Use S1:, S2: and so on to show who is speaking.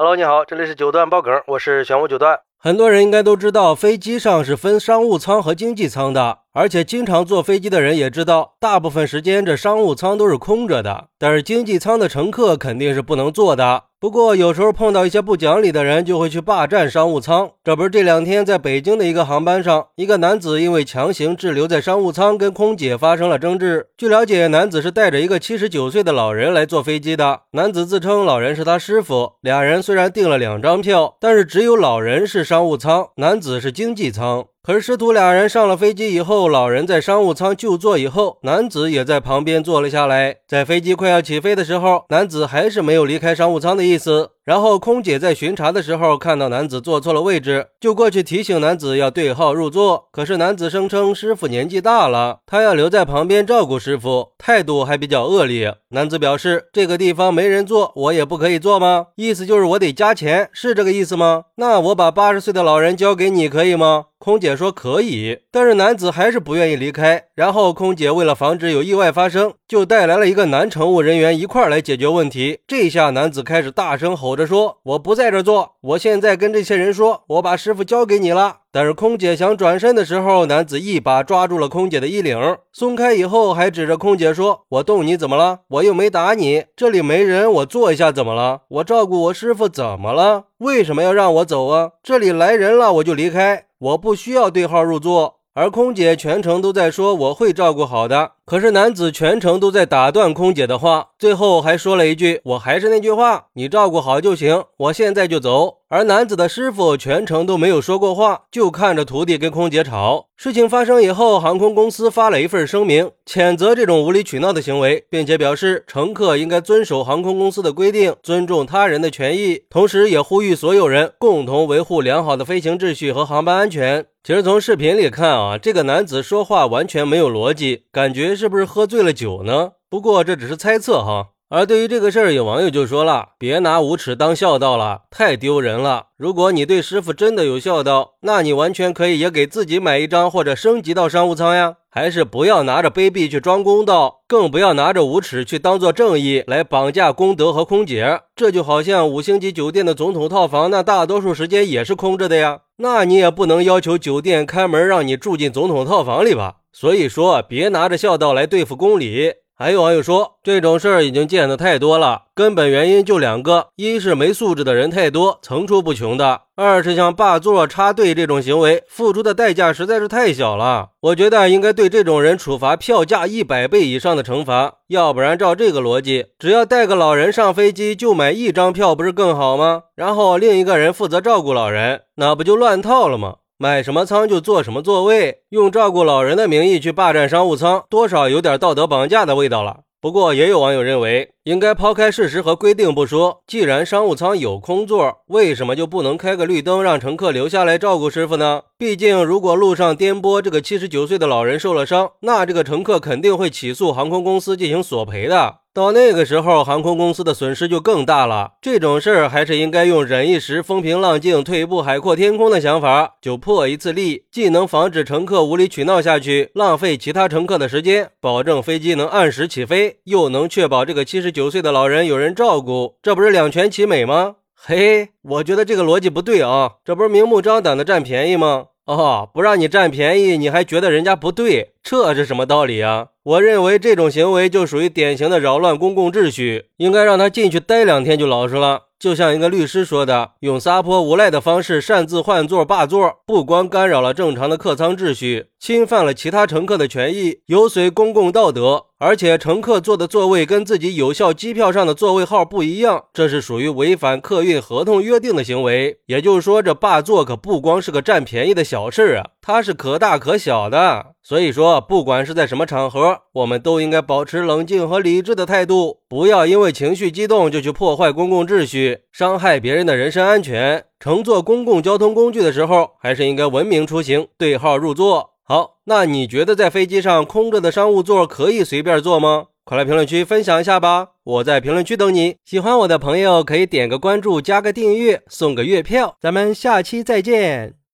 S1: Hello，你好，这里是九段爆梗，我是玄武九段。
S2: 很多人应该都知道，飞机上是分商务舱和经济舱的。而且经常坐飞机的人也知道，大部分时间这商务舱都是空着的。但是经济舱的乘客肯定是不能坐的。不过有时候碰到一些不讲理的人，就会去霸占商务舱。这不是这两天在北京的一个航班上，一个男子因为强行滞留在商务舱，跟空姐发生了争执。据了解，男子是带着一个七十九岁的老人来坐飞机的。男子自称老人是他师傅。俩人虽然订了两张票，但是只有老人是商务舱，男子是经济舱。而师徒俩人上了飞机以后，老人在商务舱就坐以后，男子也在旁边坐了下来。在飞机快要起飞的时候，男子还是没有离开商务舱的意思。然后空姐在巡查的时候看到男子坐错了位置，就过去提醒男子要对号入座。可是男子声称师傅年纪大了，他要留在旁边照顾师傅，态度还比较恶劣。男子表示这个地方没人坐，我也不可以坐吗？意思就是我得加钱，是这个意思吗？那我把八十岁的老人交给你可以吗？空姐说可以，但是男子还是不愿意离开。然后空姐为了防止有意外发生，就带来了一个男乘务人员一块来解决问题。这下男子开始大声吼着说：“我不在这坐，我现在跟这些人说，我把师傅交给你了。”但是空姐想转身的时候，男子一把抓住了空姐的衣领，松开以后还指着空姐说：“我动你怎么了？我又没打你，这里没人，我坐一下怎么了？我照顾我师傅怎么了？为什么要让我走啊？这里来人了我就离开，我不需要对号入座。”而空姐全程都在说：“我会照顾好的。”可是男子全程都在打断空姐的话，最后还说了一句：“我还是那句话，你照顾好就行，我现在就走。”而男子的师傅全程都没有说过话，就看着徒弟跟空姐吵。事情发生以后，航空公司发了一份声明，谴责这种无理取闹的行为，并且表示乘客应该遵守航空公司的规定，尊重他人的权益，同时也呼吁所有人共同维护良好的飞行秩序和航班安全。其实从视频里看啊，这个男子说话完全没有逻辑，感觉。是不是喝醉了酒呢？不过这只是猜测哈。而对于这个事儿，有网友就说了：“别拿无耻当孝道了，太丢人了。如果你对师傅真的有孝道，那你完全可以也给自己买一张或者升级到商务舱呀。还是不要拿着卑鄙去装公道，更不要拿着无耻去当做正义来绑架功德和空姐。这就好像五星级酒店的总统套房，那大多数时间也是空着的呀。那你也不能要求酒店开门让你住进总统套房里吧？”所以说，别拿着孝道来对付公理。还有网友说，这种事儿已经见得太多了，根本原因就两个：一是没素质的人太多，层出不穷的；二是像霸座、插队这种行为，付出的代价实在是太小了。我觉得应该对这种人处罚票价一百倍以上的惩罚，要不然照这个逻辑，只要带个老人上飞机就买一张票，不是更好吗？然后另一个人负责照顾老人，那不就乱套了吗？买什么舱就坐什么座位，用照顾老人的名义去霸占商务舱，多少有点道德绑架的味道了。不过也有网友认为，应该抛开事实和规定不说，既然商务舱有空座，为什么就不能开个绿灯，让乘客留下来照顾师傅呢？毕竟，如果路上颠簸，这个七十九岁的老人受了伤，那这个乘客肯定会起诉航空公司进行索赔的。到那个时候，航空公司的损失就更大了。这种事儿还是应该用忍一时风平浪静，退一步海阔天空的想法，就破一次例，既能防止乘客无理取闹下去，浪费其他乘客的时间，保证飞机能按时起飞，又能确保这个七十九九岁的老人有人照顾，这不是两全其美吗？嘿，我觉得这个逻辑不对啊，这不是明目张胆的占便宜吗？哦，不让你占便宜，你还觉得人家不对，这是什么道理啊？我认为这种行为就属于典型的扰乱公共秩序，应该让他进去待两天就老实了。就像一个律师说的，用撒泼无赖的方式擅自换座霸座，不光干扰了正常的客舱秩序，侵犯了其他乘客的权益，有损公共道德。而且乘客坐的座位跟自己有效机票上的座位号不一样，这是属于违反客运合同约定的行为。也就是说，这霸座可不光是个占便宜的小事儿啊，它是可大可小的。所以说，不管是在什么场合，我们都应该保持冷静和理智的态度，不要因为情绪激动就去破坏公共秩序，伤害别人的人身安全。乘坐公共交通工具的时候，还是应该文明出行，对号入座。好，那你觉得在飞机上空着的商务座可以随便坐吗？快来评论区分享一下吧！我在评论区等你。喜欢我的朋友可以点个关注，加个订阅，送个月票。咱们下期再见。